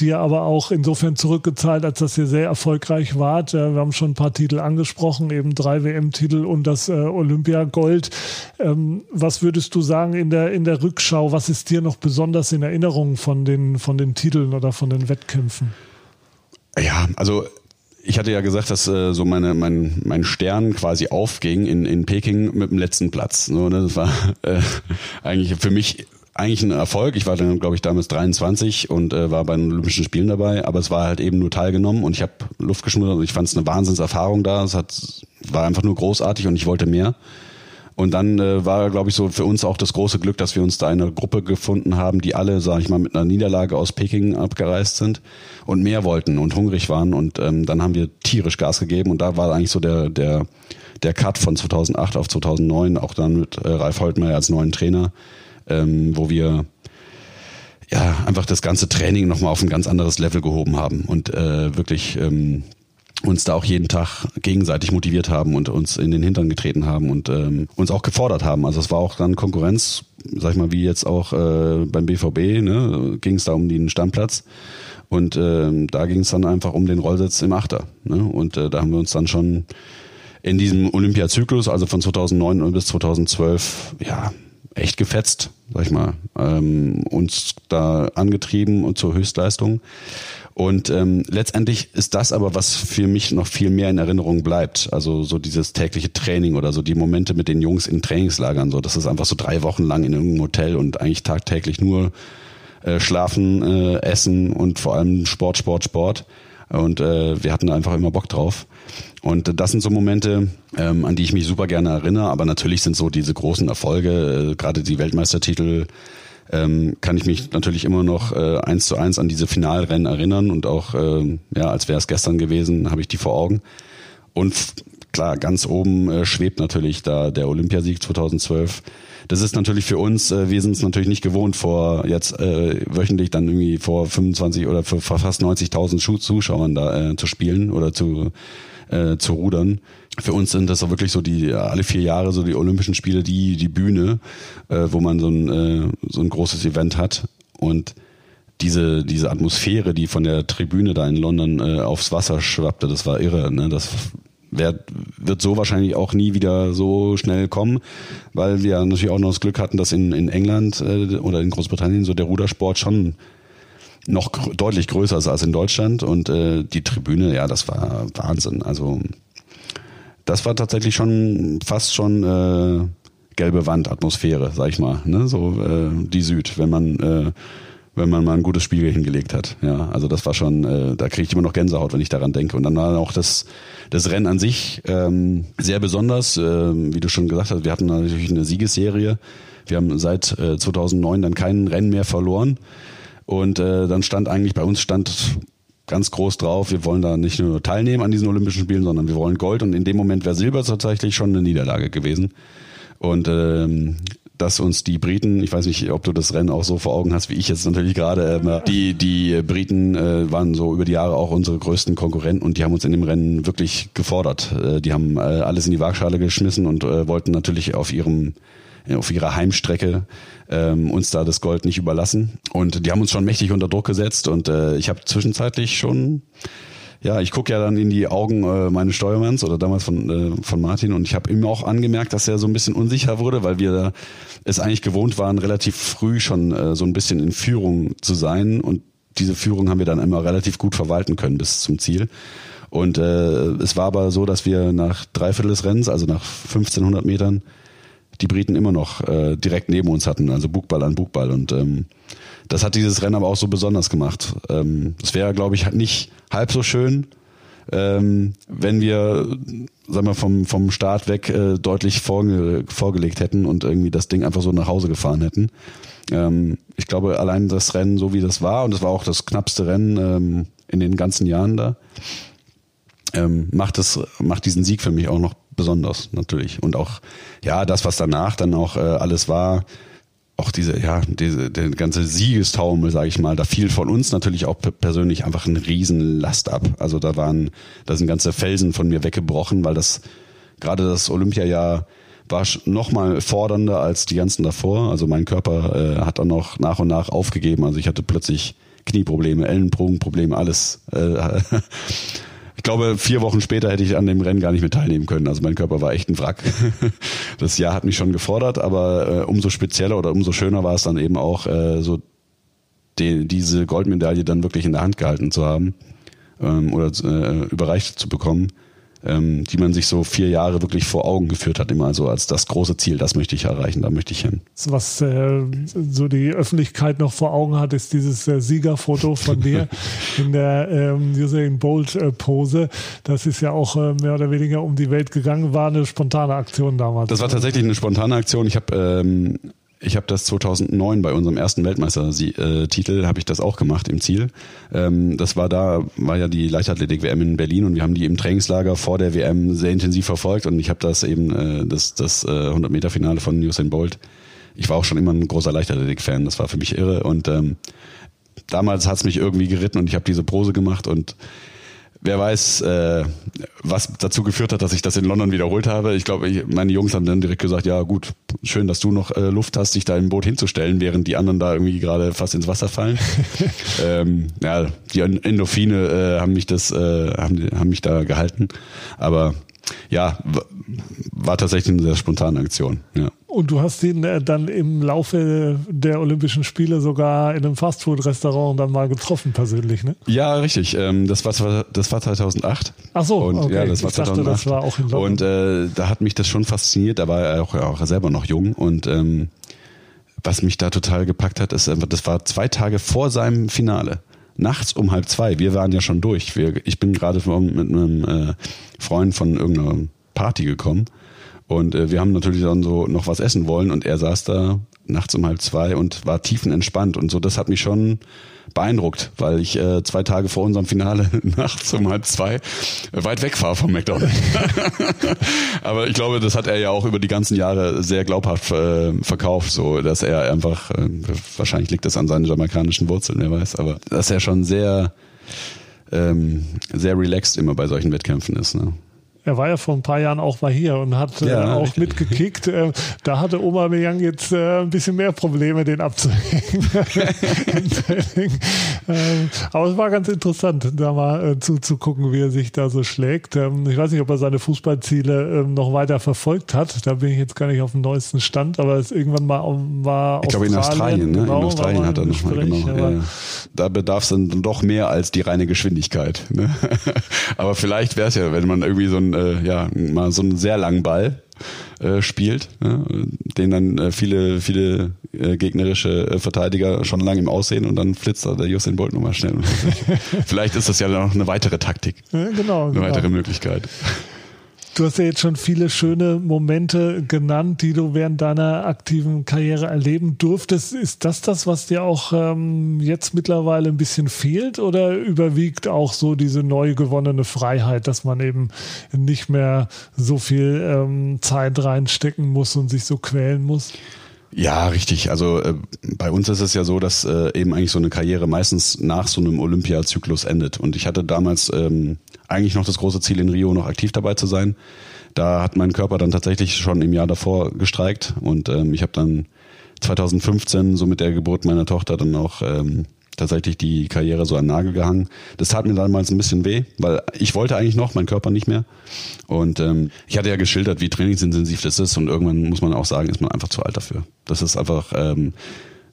dir aber auch insofern zurückgezahlt, als dass ihr sehr erfolgreich wart. Wir haben schon ein paar Titel angesprochen, eben drei WM-Titel und das äh, Olympiagold. Ähm, was würdest du sagen in der, in der Rückschau? Was ist dir noch besonders in Erinnerung von den, von den Titeln oder von den Wettkämpfen? Ja, also ich hatte ja gesagt, dass äh, so meine, mein, mein Stern quasi aufging in, in Peking mit dem letzten Platz. So, ne? Das war äh, eigentlich für mich eigentlich ein Erfolg. Ich war dann, glaube ich, damals 23 und äh, war bei den Olympischen Spielen dabei, aber es war halt eben nur teilgenommen und ich habe Luft geschmuddert und ich fand es eine Wahnsinnserfahrung da. Es hat, war einfach nur großartig und ich wollte mehr. Und dann äh, war, glaube ich, so für uns auch das große Glück, dass wir uns da eine Gruppe gefunden haben, die alle, sage ich mal, mit einer Niederlage aus Peking abgereist sind und mehr wollten und hungrig waren. Und ähm, dann haben wir tierisch Gas gegeben und da war eigentlich so der der der Cut von 2008 auf 2009, auch dann mit äh, Ralf Holtmeier als neuen Trainer, ähm, wo wir ja einfach das ganze Training nochmal auf ein ganz anderes Level gehoben haben und äh, wirklich ähm, uns da auch jeden Tag gegenseitig motiviert haben und uns in den Hintern getreten haben und ähm, uns auch gefordert haben. Also es war auch dann Konkurrenz, sag ich mal, wie jetzt auch äh, beim BVB, ne, ging es da um den Stammplatz. Und äh, da ging es dann einfach um den Rollsitz im Achter. Ne? Und äh, da haben wir uns dann schon in diesem Olympiazyklus, also von 2009 bis 2012, ja, echt gefetzt, sag ich mal, ähm, uns da angetrieben und zur Höchstleistung. Und ähm, letztendlich ist das aber, was für mich noch viel mehr in Erinnerung bleibt. Also so dieses tägliche Training oder so die Momente mit den Jungs in Trainingslagern. So, das ist einfach so drei Wochen lang in irgendeinem Hotel und eigentlich tagtäglich nur äh, schlafen, äh, essen und vor allem Sport, Sport, Sport. Und äh, wir hatten einfach immer Bock drauf. Und das sind so Momente, ähm, an die ich mich super gerne erinnere. Aber natürlich sind so diese großen Erfolge, äh, gerade die Weltmeistertitel, ähm, kann ich mich natürlich immer noch äh, eins zu eins an diese Finalrennen erinnern und auch, äh, ja, als wäre es gestern gewesen, habe ich die vor Augen. Und klar, ganz oben äh, schwebt natürlich da der Olympiasieg 2012. Das ist natürlich für uns, äh, wir sind es natürlich nicht gewohnt, vor jetzt äh, wöchentlich dann irgendwie vor 25 oder vor fast 90.000 Zuschauern da äh, zu spielen oder zu äh, zu rudern. Für uns sind das auch wirklich so die alle vier Jahre so die Olympischen Spiele, die die Bühne, äh, wo man so ein äh, so ein großes Event hat und diese diese Atmosphäre, die von der Tribüne da in London äh, aufs Wasser schwappte, das war irre. Ne? Das wär, wird so wahrscheinlich auch nie wieder so schnell kommen, weil wir natürlich auch noch das Glück hatten, dass in, in England äh, oder in Großbritannien so der Rudersport schon noch gr deutlich größer ist als in Deutschland und äh, die Tribüne, ja, das war Wahnsinn. Also das war tatsächlich schon fast schon äh, gelbe Wand Atmosphäre, sag ich mal, ne? so äh, die Süd, wenn man äh, wenn man mal ein gutes Spiel hingelegt hat. Ja, also das war schon, äh, da kriege ich immer noch Gänsehaut, wenn ich daran denke. Und dann war auch das das Rennen an sich ähm, sehr besonders, äh, wie du schon gesagt hast. Wir hatten natürlich eine Siegesserie. Wir haben seit äh, 2009 dann kein Rennen mehr verloren. Und äh, dann stand eigentlich bei uns stand ganz groß drauf, wir wollen da nicht nur teilnehmen an diesen Olympischen Spielen, sondern wir wollen Gold. Und in dem Moment wäre Silber tatsächlich schon eine Niederlage gewesen. Und ähm, dass uns die Briten, ich weiß nicht, ob du das Rennen auch so vor Augen hast, wie ich jetzt natürlich gerade, äh, die, die Briten äh, waren so über die Jahre auch unsere größten Konkurrenten und die haben uns in dem Rennen wirklich gefordert. Äh, die haben äh, alles in die Waagschale geschmissen und äh, wollten natürlich auf ihrem auf ihrer Heimstrecke ähm, uns da das Gold nicht überlassen. Und die haben uns schon mächtig unter Druck gesetzt und äh, ich habe zwischenzeitlich schon ja, ich gucke ja dann in die Augen äh, meines Steuermanns oder damals von, äh, von Martin und ich habe ihm auch angemerkt, dass er so ein bisschen unsicher wurde, weil wir es eigentlich gewohnt waren, relativ früh schon äh, so ein bisschen in Führung zu sein und diese Führung haben wir dann immer relativ gut verwalten können bis zum Ziel. Und äh, es war aber so, dass wir nach dreiviertel des Rennens, also nach 1500 Metern, die Briten immer noch äh, direkt neben uns hatten, also Bugball an Bugball. Und ähm, das hat dieses Rennen aber auch so besonders gemacht. Ähm, es wäre, glaube ich, nicht halb so schön, ähm, wenn wir, sagen wir, vom, vom Start weg äh, deutlich vorge vorgelegt hätten und irgendwie das Ding einfach so nach Hause gefahren hätten. Ähm, ich glaube, allein das Rennen, so wie das war, und es war auch das knappste Rennen ähm, in den ganzen Jahren da, ähm, macht es, macht diesen Sieg für mich auch noch besonders, natürlich. Und auch, ja, das, was danach dann auch äh, alles war, auch diese, ja, diese, der ganze Siegestaumel, sage ich mal, da fiel von uns natürlich auch persönlich einfach ein Riesenlast ab. Also da waren, da sind ganze Felsen von mir weggebrochen, weil das gerade das Olympiajahr war noch mal fordernder als die ganzen davor. Also mein Körper äh, hat dann noch nach und nach aufgegeben. Also ich hatte plötzlich Knieprobleme, Ellenbogenprobleme, alles. Äh, ich glaube, vier Wochen später hätte ich an dem Rennen gar nicht mehr teilnehmen können. Also mein Körper war echt ein Wrack. Das Jahr hat mich schon gefordert, aber äh, umso spezieller oder umso schöner war es dann eben auch, äh, so die, diese Goldmedaille dann wirklich in der Hand gehalten zu haben ähm, oder äh, überreicht zu bekommen ähm, die man sich so vier Jahre wirklich vor Augen geführt hat, immer so als das große Ziel, das möchte ich erreichen, da möchte ich hin. Was äh, so die Öffentlichkeit noch vor Augen hat, ist dieses äh, Siegerfoto von dir in der ähm, Usain Bolt äh, Pose. Das ist ja auch äh, mehr oder weniger um die Welt gegangen, war eine spontane Aktion damals. Das war tatsächlich eine spontane Aktion. Ich habe ähm, ich habe das 2009 bei unserem ersten Weltmeistertitel habe ich das auch gemacht im Ziel. Ähm, das war da war ja die Leichtathletik WM in Berlin und wir haben die im Trainingslager vor der WM sehr intensiv verfolgt und ich habe das eben äh, das das äh, 100 Meter Finale von Usain Bolt. Ich war auch schon immer ein großer Leichtathletik Fan. Das war für mich irre und ähm, damals hat's mich irgendwie geritten und ich habe diese Pose gemacht und wer weiß, äh, was dazu geführt hat, dass ich das in London wiederholt habe. Ich glaube, meine Jungs haben dann direkt gesagt, ja gut, schön, dass du noch äh, Luft hast, dich da im Boot hinzustellen, während die anderen da irgendwie gerade fast ins Wasser fallen. ähm, ja, die Endorphine äh, haben mich das, äh, haben, haben mich da gehalten. Aber ja, war tatsächlich eine sehr spontane Aktion. Ja. Und du hast ihn äh, dann im Laufe der Olympischen Spiele sogar in einem Fastfood-Restaurant dann mal getroffen persönlich, ne? Ja, richtig. Ähm, das war das war 2008. Ach so, und okay. ja, das war ich dachte, 2008. das war auch in London. Und äh, da hat mich das schon fasziniert. Da war er auch, auch selber noch jung und ähm, was mich da total gepackt hat, ist einfach, das war zwei Tage vor seinem Finale nachts um halb zwei. Wir waren ja schon durch. Wir, ich bin gerade mit einem äh, Freund von irgendeiner Party gekommen und äh, wir haben natürlich dann so noch was essen wollen und er saß da nachts um halb zwei und war tiefenentspannt und so. Das hat mich schon beeindruckt, weil ich äh, zwei Tage vor unserem Finale nachts um halb zwei weit weg war vom McDonald's. Aber ich glaube, das hat er ja auch über die ganzen Jahre sehr glaubhaft äh, verkauft, so dass er einfach, äh, wahrscheinlich liegt das an seinen jamaikanischen Wurzeln, wer weiß, aber dass er schon sehr ähm, sehr relaxed immer bei solchen Wettkämpfen ist. Ne? Er war ja vor ein paar Jahren auch mal hier und hat äh, Ja, auch richtig. mitgekickt. Äh, da hatte Oma Meyang jetzt äh, ein bisschen mehr Probleme, den abzuhängen. ähm, aber es war ganz interessant, da mal äh, zuzugucken, wie er sich da so schlägt. Ähm, ich weiß nicht, ob er seine Fußballziele ähm, noch weiter verfolgt hat. Da bin ich jetzt gar nicht auf dem neuesten Stand, aber es irgendwann mal um, war Ich glaube in Australien, ne? genau, in Australien hat er nochmal, genau. Ja, ja. Da bedarf es dann doch mehr als die reine Geschwindigkeit. Ne? Aber vielleicht wäre es ja, wenn man irgendwie so ein, äh, ja, mal so einen sehr langen Ball äh, spielt, ne? den dann äh, viele, viele äh, gegnerische äh, Verteidiger schon lange im Aussehen und dann flitzt da der Usain Bolt nochmal schnell. vielleicht ist das ja noch eine weitere Taktik, Ja, genau, eine genau. weitere Möglichkeit. Du hast ja jetzt schon viele schöne Momente genannt, die du während deiner aktiven Karriere erleben durftest. Ist das das, was dir auch ähm, jetzt mittlerweile ein bisschen fehlt oder überwiegt auch so diese neu gewonnene Freiheit, dass man eben nicht mehr so viel ähm, Zeit reinstecken muss und sich so quälen muss? Ja, richtig. Also äh, bei uns ist es ja so, dass äh, eben eigentlich so eine Karriere meistens nach so einem Olympiazyklus endet. Und ich hatte damals ähm, eigentlich noch das große Ziel, in Rio noch aktiv dabei zu sein. Da hat mein Körper dann tatsächlich schon im Jahr davor gestreikt und ähm, ich habe dann 2015 so mit der Geburt meiner Tochter dann auch ähm, tatsächlich die Karriere so an Nagel gehangen. Das tat mir damals ein bisschen weh, weil ich wollte eigentlich noch, mein Körper nicht mehr. Und ähm, ich hatte ja geschildert, wie trainingsintensiv das ist und irgendwann muss man auch sagen, ist man einfach zu alt dafür. Das ist einfach, ähm,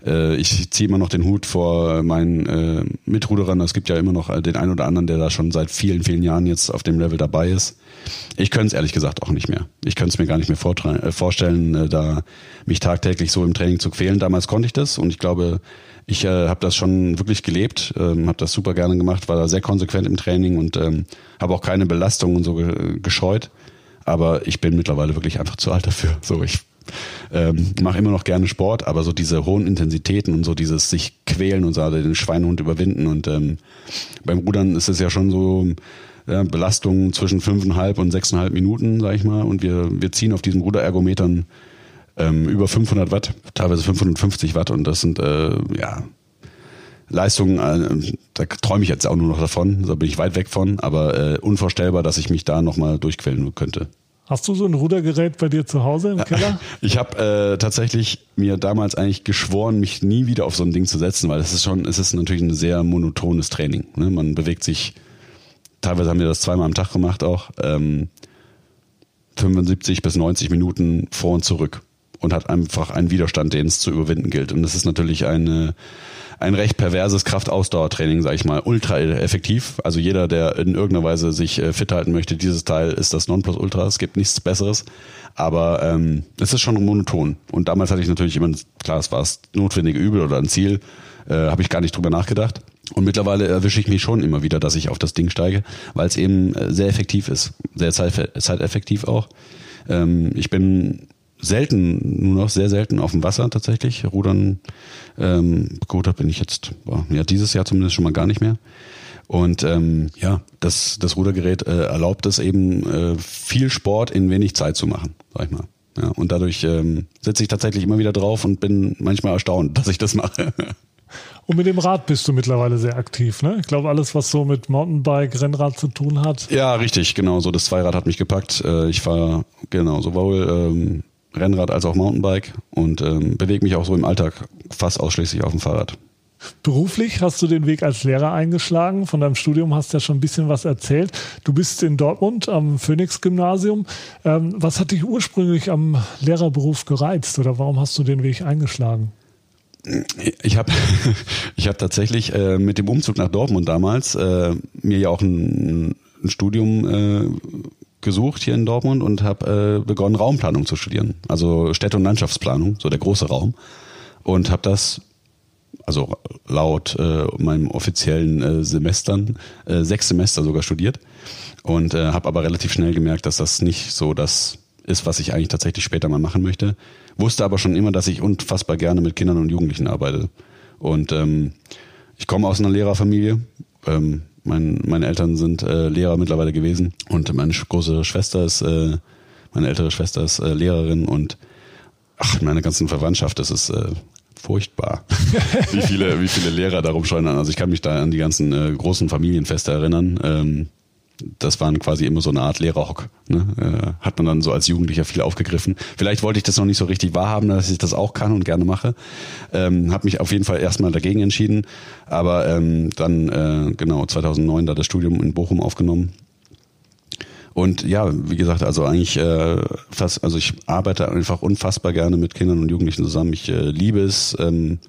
äh, ich ziehe immer noch den Hut vor meinen äh, Mitruderern. Es gibt ja immer noch den einen oder anderen, der da schon seit vielen, vielen Jahren jetzt auf dem Level dabei ist. Ich könnte es ehrlich gesagt auch nicht mehr. Ich könnte es mir gar nicht mehr äh, vorstellen, äh, da mich tagtäglich so im Training zu quälen. Damals konnte ich das und ich glaube, ich äh, habe das schon wirklich gelebt, ähm, habe das super gerne gemacht, war da sehr konsequent im Training und ähm, habe auch keine Belastungen so ge gescheut. Aber ich bin mittlerweile wirklich einfach zu alt dafür. So, ich ähm, mache immer noch gerne Sport, aber so diese hohen Intensitäten und so dieses sich quälen und so den Schweinehund überwinden und ähm, beim Rudern ist es ja schon so ja, Belastungen zwischen fünfeinhalb und sechseinhalb Minuten, sag ich mal, und wir wir ziehen auf diesen Ruderergometern ähm, über 500 Watt, teilweise 550 Watt und das sind äh, ja Leistungen, äh, da träume ich jetzt auch nur noch davon, da bin ich weit weg von, aber äh, unvorstellbar, dass ich mich da nochmal durchquälen könnte. Hast du so ein Rudergerät bei dir zu Hause im Keller? Ich habe äh, tatsächlich mir damals eigentlich geschworen, mich nie wieder auf so ein Ding zu setzen, weil es ist schon, es ist natürlich ein sehr monotones Training. Ne? Man bewegt sich, teilweise haben wir das zweimal am Tag gemacht auch, ähm, 75 bis 90 Minuten vor und zurück und hat einfach einen Widerstand, den es zu überwinden gilt. Und das ist natürlich eine ein recht perverses Kraftausdauertraining, sag ich mal, ultra effektiv. Also jeder, der in irgendeiner Weise sich äh, fit halten möchte, dieses Teil ist das Nonplusultra. Es gibt nichts Besseres. Aber ähm, es ist schon monoton. Und damals hatte ich natürlich immer, klar, es war das notwendige Übel oder ein Ziel, äh, habe ich gar nicht drüber nachgedacht. Und mittlerweile erwische ich mich schon immer wieder, dass ich auf das Ding steige, weil es eben äh, sehr effektiv ist. Sehr zeiteffektiv auch. Ähm, ich bin selten, nur noch sehr selten auf dem Wasser tatsächlich. Rudern, ähm, gerudert bin ich jetzt, boah, ja, dieses Jahr zumindest schon mal gar nicht mehr. Und ähm, ja, das, das Rudergerät äh, erlaubt es eben, äh, viel Sport in wenig Zeit zu machen, sag ich mal. Ja, und dadurch ähm, sitze ich tatsächlich immer wieder drauf und bin manchmal erstaunt, dass ich das mache. Und mit dem Rad bist du mittlerweile sehr aktiv, ne? Ich glaube, alles, was so mit Mountainbike, Rennrad zu tun hat. Ja, richtig, genau. So das Zweirad hat mich gepackt. Äh, ich fahre genau sowohl ähm, Rennrad als auch Mountainbike und ähm, bewege mich auch so im Alltag fast ausschließlich auf dem Fahrrad. Beruflich hast du den Weg als Lehrer eingeschlagen. Von deinem Studium hast du ja schon ein bisschen was erzählt. Du bist in Dortmund am Phoenix-Gymnasium. Ähm, was hat dich ursprünglich am Lehrerberuf gereizt oder warum hast du den Weg eingeschlagen? Ich habe ich hab tatsächlich äh, mit dem Umzug nach Dortmund damals äh, mir ja auch ein, ein Studium äh, gesucht hier in Dortmund und habe äh, begonnen, Raumplanung zu studieren. Also Städte- und Landschaftsplanung, so der große Raum. Und habe das, also laut äh, meinem offiziellen äh, Semestern, äh, sechs Semester sogar studiert. Und äh, habe aber relativ schnell gemerkt, dass das nicht so das ist, was ich eigentlich tatsächlich später mal machen möchte. Wusste aber schon immer, dass ich unfassbar gerne mit Kindern und Jugendlichen arbeite. Und ähm, ich komme aus einer Lehrerfamilie. Ähm, mein, meine Eltern sind äh, Lehrer mittlerweile gewesen und meine große Schwester ist, äh, meine ältere Schwester ist äh, Lehrerin und ach, meine ganzen Verwandtschaft, das ist äh, furchtbar, wie viele, wie viele Lehrer darum scheuen. Also ich kann mich da an die ganzen äh, großen Familienfeste erinnern. Ähm, das waren quasi immer so eine Art Lehrerhock. Ne? Äh, hat man dann so als Jugendlicher viel aufgegriffen. Vielleicht wollte ich das noch nicht so richtig wahrhaben, dass ich das auch kann und gerne mache. Ähm, habe mich auf jeden Fall erstmal dagegen entschieden. Aber ähm, dann, äh, genau, 2009 da das Studium in Bochum aufgenommen. Und ja, wie gesagt, also eigentlich äh, fast, also ich arbeite einfach unfassbar gerne mit Kindern und Jugendlichen zusammen. Ich äh, liebe es, ähm,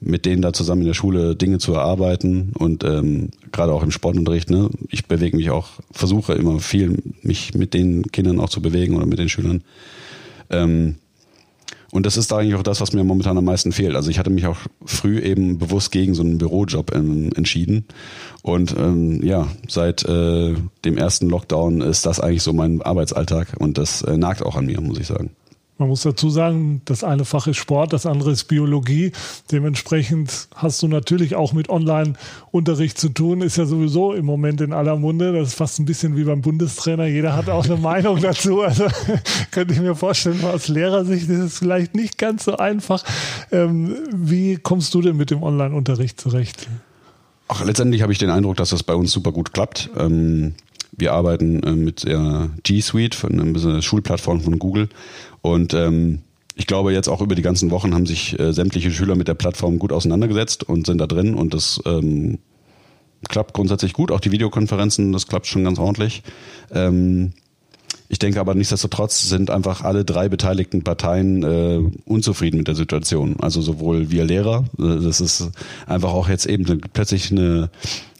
mit denen da zusammen in der Schule Dinge zu erarbeiten und ähm, gerade auch im Sportunterricht, ne, ich bewege mich auch, versuche immer viel, mich mit den Kindern auch zu bewegen oder mit den Schülern. Ähm, Und das ist eigentlich auch das, was mir momentan am meisten fehlt. Also ich hatte mich auch früh eben bewusst gegen so einen Bürojob ähm, entschieden. Und ähm, ja, seit äh, dem ersten Lockdown ist das eigentlich so mein Arbeitsalltag und das äh, nagt auch an mir, muss ich sagen. Man muss dazu sagen, das eine Fach ist Sport, das andere ist Biologie. Dementsprechend hast du natürlich auch mit Online-Unterricht zu tun. Ist ja sowieso im Moment in aller Munde. Das ist fast ein bisschen wie beim Bundestrainer. Jeder hat auch eine Meinung dazu. Also könnte ich mir vorstellen, aus Lehrersicht ist es vielleicht nicht ganz so einfach. Ähm, wie kommst du denn mit dem Online-Unterricht zurecht? Ach, letztendlich habe ich den Eindruck, dass das bei uns super gut klappt. Ähm wir arbeiten äh, mit der G Suite, von einer Schulplattform von Google. Und ähm, ich glaube, jetzt auch über die ganzen Wochen haben sich äh, sämtliche Schüler mit der Plattform gut auseinandergesetzt und sind da drin und das ähm, klappt grundsätzlich gut. Auch die Videokonferenzen, das klappt schon ganz ordentlich. Ähm, ich denke aber nichtsdestotrotz sind einfach alle drei beteiligten Parteien äh, unzufrieden mit der Situation. Also sowohl wir Lehrer, äh, das ist einfach auch jetzt eben plötzlich eine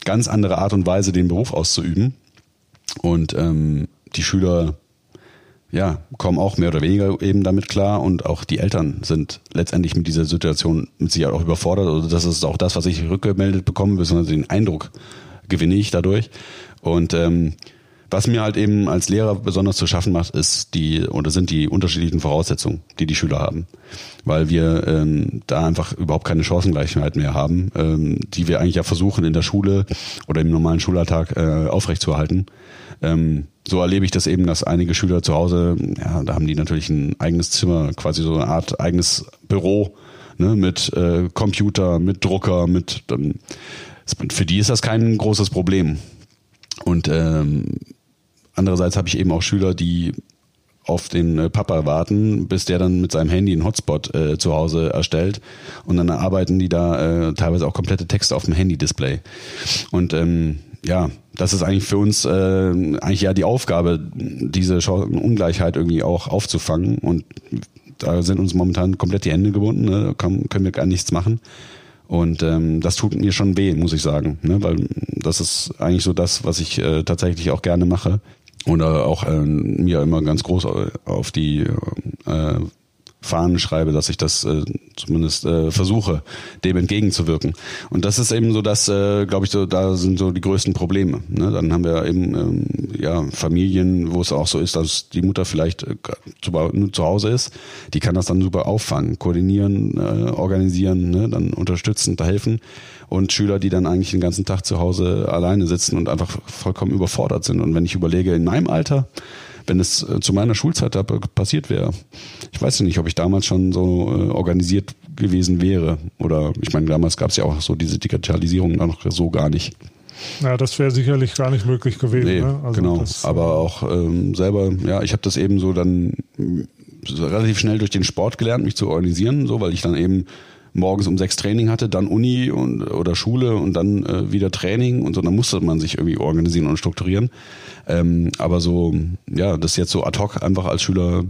ganz andere Art und Weise, den Beruf auszuüben. Und ähm, die Schüler ja, kommen auch mehr oder weniger eben damit klar und auch die Eltern sind letztendlich mit dieser Situation mit sich auch überfordert. Also das ist auch das, was ich rückgemeldet bekomme, beziehungsweise den Eindruck gewinne ich dadurch. Und ähm, was mir halt eben als Lehrer besonders zu schaffen macht, ist die oder sind die unterschiedlichen Voraussetzungen, die die Schüler haben, weil wir ähm, da einfach überhaupt keine Chancengleichheit mehr haben, ähm, die wir eigentlich ja versuchen in der Schule oder im normalen Schulalltag äh, aufrechtzuerhalten. Ähm, so erlebe ich das eben, dass einige Schüler zu Hause, ja, da haben die natürlich ein eigenes Zimmer, quasi so eine Art eigenes Büro ne, mit äh, Computer, mit Drucker, mit dann, für die ist das kein großes Problem. Und ähm, andererseits habe ich eben auch Schüler, die auf den äh, Papa warten, bis der dann mit seinem Handy einen Hotspot äh, zu Hause erstellt und dann arbeiten die da äh, teilweise auch komplette Texte auf dem Handy-Display. Und ähm, ja, das ist eigentlich für uns äh, eigentlich ja die Aufgabe, diese Ungleichheit irgendwie auch aufzufangen. Und da sind uns momentan komplett die Hände gebunden, ne? können wir gar nichts machen. Und ähm, das tut mir schon weh, muss ich sagen, ne? weil das ist eigentlich so das, was ich äh, tatsächlich auch gerne mache. Oder auch äh, mir immer ganz groß auf die äh, Fahnen schreibe, dass ich das äh, zumindest äh, versuche, dem entgegenzuwirken. Und das ist eben so, dass, äh, glaube ich, so, da sind so die größten Probleme. Ne? Dann haben wir eben ähm, ja Familien, wo es auch so ist, dass die Mutter vielleicht äh, zu, nur zu Hause ist. Die kann das dann super auffangen, koordinieren, äh, organisieren, ne? dann unterstützen, da helfen. Und Schüler, die dann eigentlich den ganzen Tag zu Hause alleine sitzen und einfach vollkommen überfordert sind. Und wenn ich überlege, in meinem Alter, wenn es äh, zu meiner Schulzeit da passiert wäre. Ich weiß nicht, ob ich damals schon so äh, organisiert gewesen wäre. Oder ich meine, damals gab es ja auch so diese Digitalisierung noch so gar nicht. Ja, das wäre sicherlich gar nicht möglich gewesen. Nee, ne? also genau. Das, Aber auch ähm, selber, ja, ich habe das eben so dann relativ schnell durch den Sport gelernt, mich zu organisieren, so, weil ich dann eben morgens um sechs Training hatte, dann Uni und, oder Schule und dann äh, wieder Training und so. Dann musste man sich irgendwie organisieren und strukturieren. Ähm, aber so, ja, das jetzt so ad hoc einfach als Schüler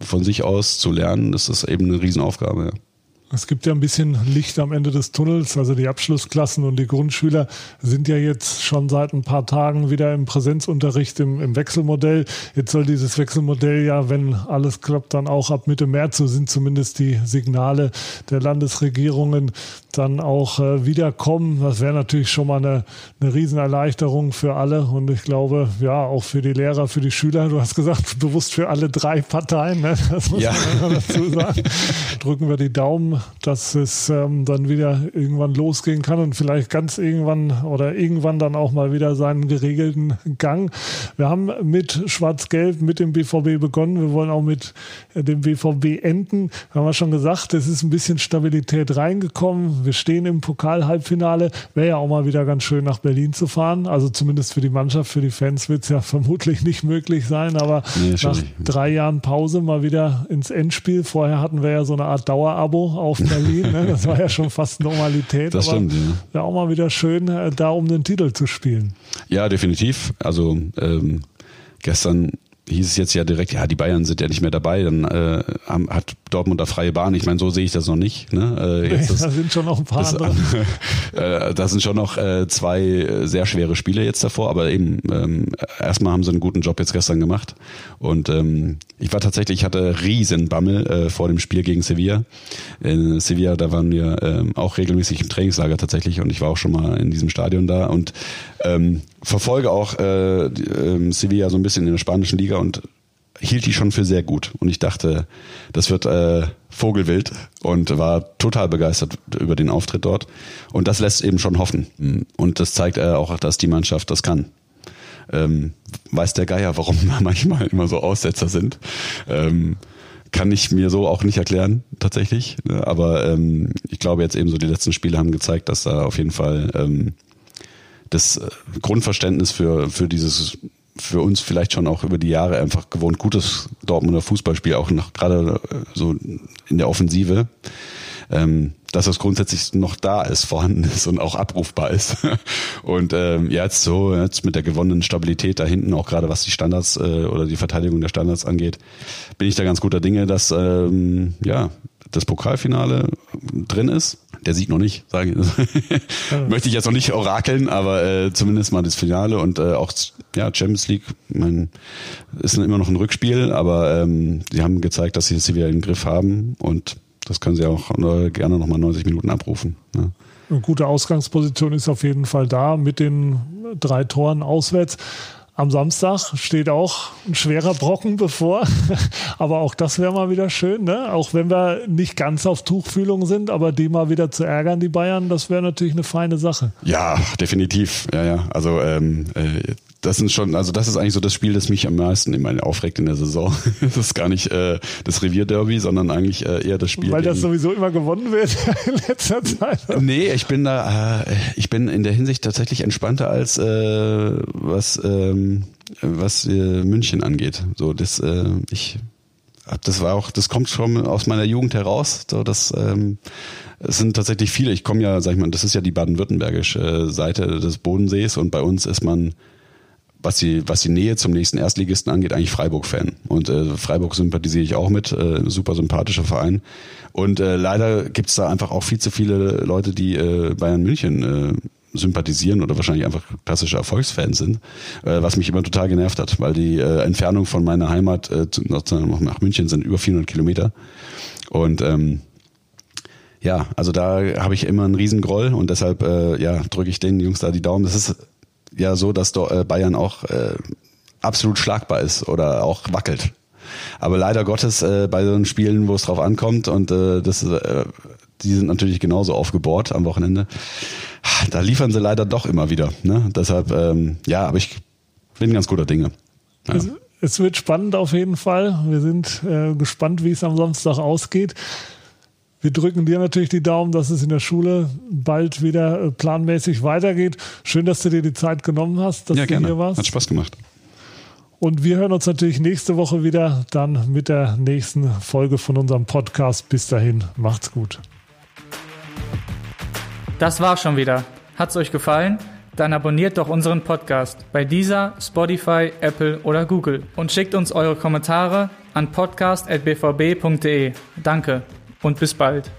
von sich aus zu lernen, das ist eben eine Riesenaufgabe. Ja. Es gibt ja ein bisschen Licht am Ende des Tunnels. Also die Abschlussklassen und die Grundschüler sind ja jetzt schon seit ein paar Tagen wieder im Präsenzunterricht im, im Wechselmodell. Jetzt soll dieses Wechselmodell ja, wenn alles klappt, dann auch ab Mitte März, so sind zumindest die Signale der Landesregierungen, dann auch äh, wiederkommen. Das wäre natürlich schon mal eine, eine Riesenerleichterung für alle. Und ich glaube, ja, auch für die Lehrer, für die Schüler. Du hast gesagt, bewusst für alle drei Parteien. Ne? Das muss ja. man dazu sagen. Drücken wir die Daumen dass es ähm, dann wieder irgendwann losgehen kann und vielleicht ganz irgendwann oder irgendwann dann auch mal wieder seinen geregelten Gang. Wir haben mit Schwarz-Gelb, mit dem BVB begonnen. Wir wollen auch mit äh, dem BVB enden. Wir haben ja schon gesagt, es ist ein bisschen Stabilität reingekommen. Wir stehen im Pokal-Halbfinale. Wäre ja auch mal wieder ganz schön, nach Berlin zu fahren. Also zumindest für die Mannschaft, für die Fans wird es ja vermutlich nicht möglich sein. Aber nee, nach drei Jahren Pause mal wieder ins Endspiel. Vorher hatten wir ja so eine Art Dauerabo auf Berlin. Ne? Das war ja schon fast Normalität. Das stimmt, ja. Auch mal wieder schön, äh, da um den Titel zu spielen. Ja, definitiv. Also ähm, gestern hieß es jetzt ja direkt, ja, die Bayern sind ja nicht mehr dabei, dann äh, hat Dortmund da freie Bahn. Ich meine, so sehe ich das noch nicht. Ne? Äh, jetzt das, da sind schon noch ein paar andere. äh, da sind schon noch äh, zwei sehr schwere Spiele jetzt davor, aber eben ähm, erstmal haben sie einen guten Job jetzt gestern gemacht. Und ähm, ich war tatsächlich, ich hatte riesen Bammel äh, vor dem Spiel gegen Sevilla. In Sevilla, da waren wir äh, auch regelmäßig im Trainingslager tatsächlich und ich war auch schon mal in diesem Stadion da und ähm, verfolge auch äh, äh, Sevilla so ein bisschen in der spanischen Liga und hielt die schon für sehr gut. Und ich dachte, das wird äh, Vogelwild und war total begeistert über den Auftritt dort. Und das lässt eben schon hoffen. Und das zeigt äh, auch, dass die Mannschaft das kann. Ähm, weiß der Geier, warum manchmal immer so Aussetzer sind. Ähm, kann ich mir so auch nicht erklären, tatsächlich. Aber ähm, ich glaube jetzt eben so die letzten Spiele haben gezeigt, dass da auf jeden Fall ähm, das äh, Grundverständnis für, für dieses für uns vielleicht schon auch über die Jahre einfach gewohnt gutes Dortmunder Fußballspiel, auch noch gerade äh, so in der Offensive, ähm, dass das grundsätzlich noch da ist, vorhanden ist und auch abrufbar ist. Und ähm, jetzt so, jetzt mit der gewonnenen Stabilität da hinten, auch gerade was die Standards äh, oder die Verteidigung der Standards angeht, bin ich da ganz guter Dinge, dass ähm, ja das Pokalfinale drin ist. Der Sieg noch nicht, sage ich. Möchte ich jetzt noch nicht orakeln, aber äh, zumindest mal das Finale und äh, auch ja, Champions League, mein, ist immer noch ein Rückspiel, aber ähm, sie haben gezeigt, dass sie es wieder im Griff haben und das können sie auch äh, gerne nochmal 90 Minuten abrufen. Ja. Eine gute Ausgangsposition ist auf jeden Fall da mit den drei Toren auswärts. Am Samstag steht auch ein schwerer Brocken bevor. aber auch das wäre mal wieder schön, ne? Auch wenn wir nicht ganz auf Tuchfühlung sind, aber die mal wieder zu ärgern, die Bayern, das wäre natürlich eine feine Sache. Ja, definitiv. Ja, ja. Also ähm, äh, das sind schon, also das ist eigentlich so das Spiel, das mich am meisten immer aufregt in der Saison. das ist gar nicht äh, das Revierderby, sondern eigentlich äh, eher das Spiel. Weil das sowieso immer gewonnen wird in letzter Zeit. Nee, ich bin da, äh, ich bin in der Hinsicht tatsächlich entspannter als äh, was ähm, was äh, München angeht. So, das äh, ich das war auch, das kommt schon aus meiner Jugend heraus. So, das ähm, es sind tatsächlich viele. Ich komme ja, sag ich mal, das ist ja die baden-württembergische Seite des Bodensees und bei uns ist man was die, was die Nähe zum nächsten Erstligisten angeht, eigentlich Freiburg-Fan. Und äh, Freiburg sympathisiere ich auch mit, äh, super sympathischer Verein. Und äh, leider gibt's da einfach auch viel zu viele Leute, die äh, Bayern München äh, sympathisieren oder wahrscheinlich einfach klassische Erfolgsfans sind, äh, was mich immer total genervt hat, weil die äh, Entfernung von meiner Heimat äh, nach München sind über 400 Kilometer. Und ähm, ja, also da habe ich immer einen Riesengroll und deshalb äh, ja drücke ich den Jungs da die Daumen. Das ist ja so, dass äh, Bayern auch äh, absolut schlagbar ist oder auch wackelt. Aber leider Gottes äh, bei so Spielen, wo es drauf ankommt und äh, das, äh, die sind natürlich genauso aufgebohrt am Wochenende. Da liefern sie leider doch immer wieder. Ne? Deshalb, ähm, ja, aber ich bin ganz guter Dinge. Ja. Es, es, wird spannend auf jeden Fall. Wir sind äh, gespannt, wie es am Samstag ausgeht. Wir drücken dir natürlich die Daumen, dass es in der Schule bald wieder äh, planmäßig weitergeht. Schön, dass du dir die Zeit genommen hast, dass ja, du gerne. hier warst. Hat Spaß gemacht. Und wir hören uns natürlich nächste Woche wieder, dann mit der nächsten Folge von unserem Podcast. Bis dahin, macht's gut. Das war's schon wieder. Hat's euch gefallen? Dann abonniert doch unseren Podcast bei dieser, Spotify, Apple oder Google und schickt uns eure Kommentare an podcast.bvb.de. Danke und bis bald.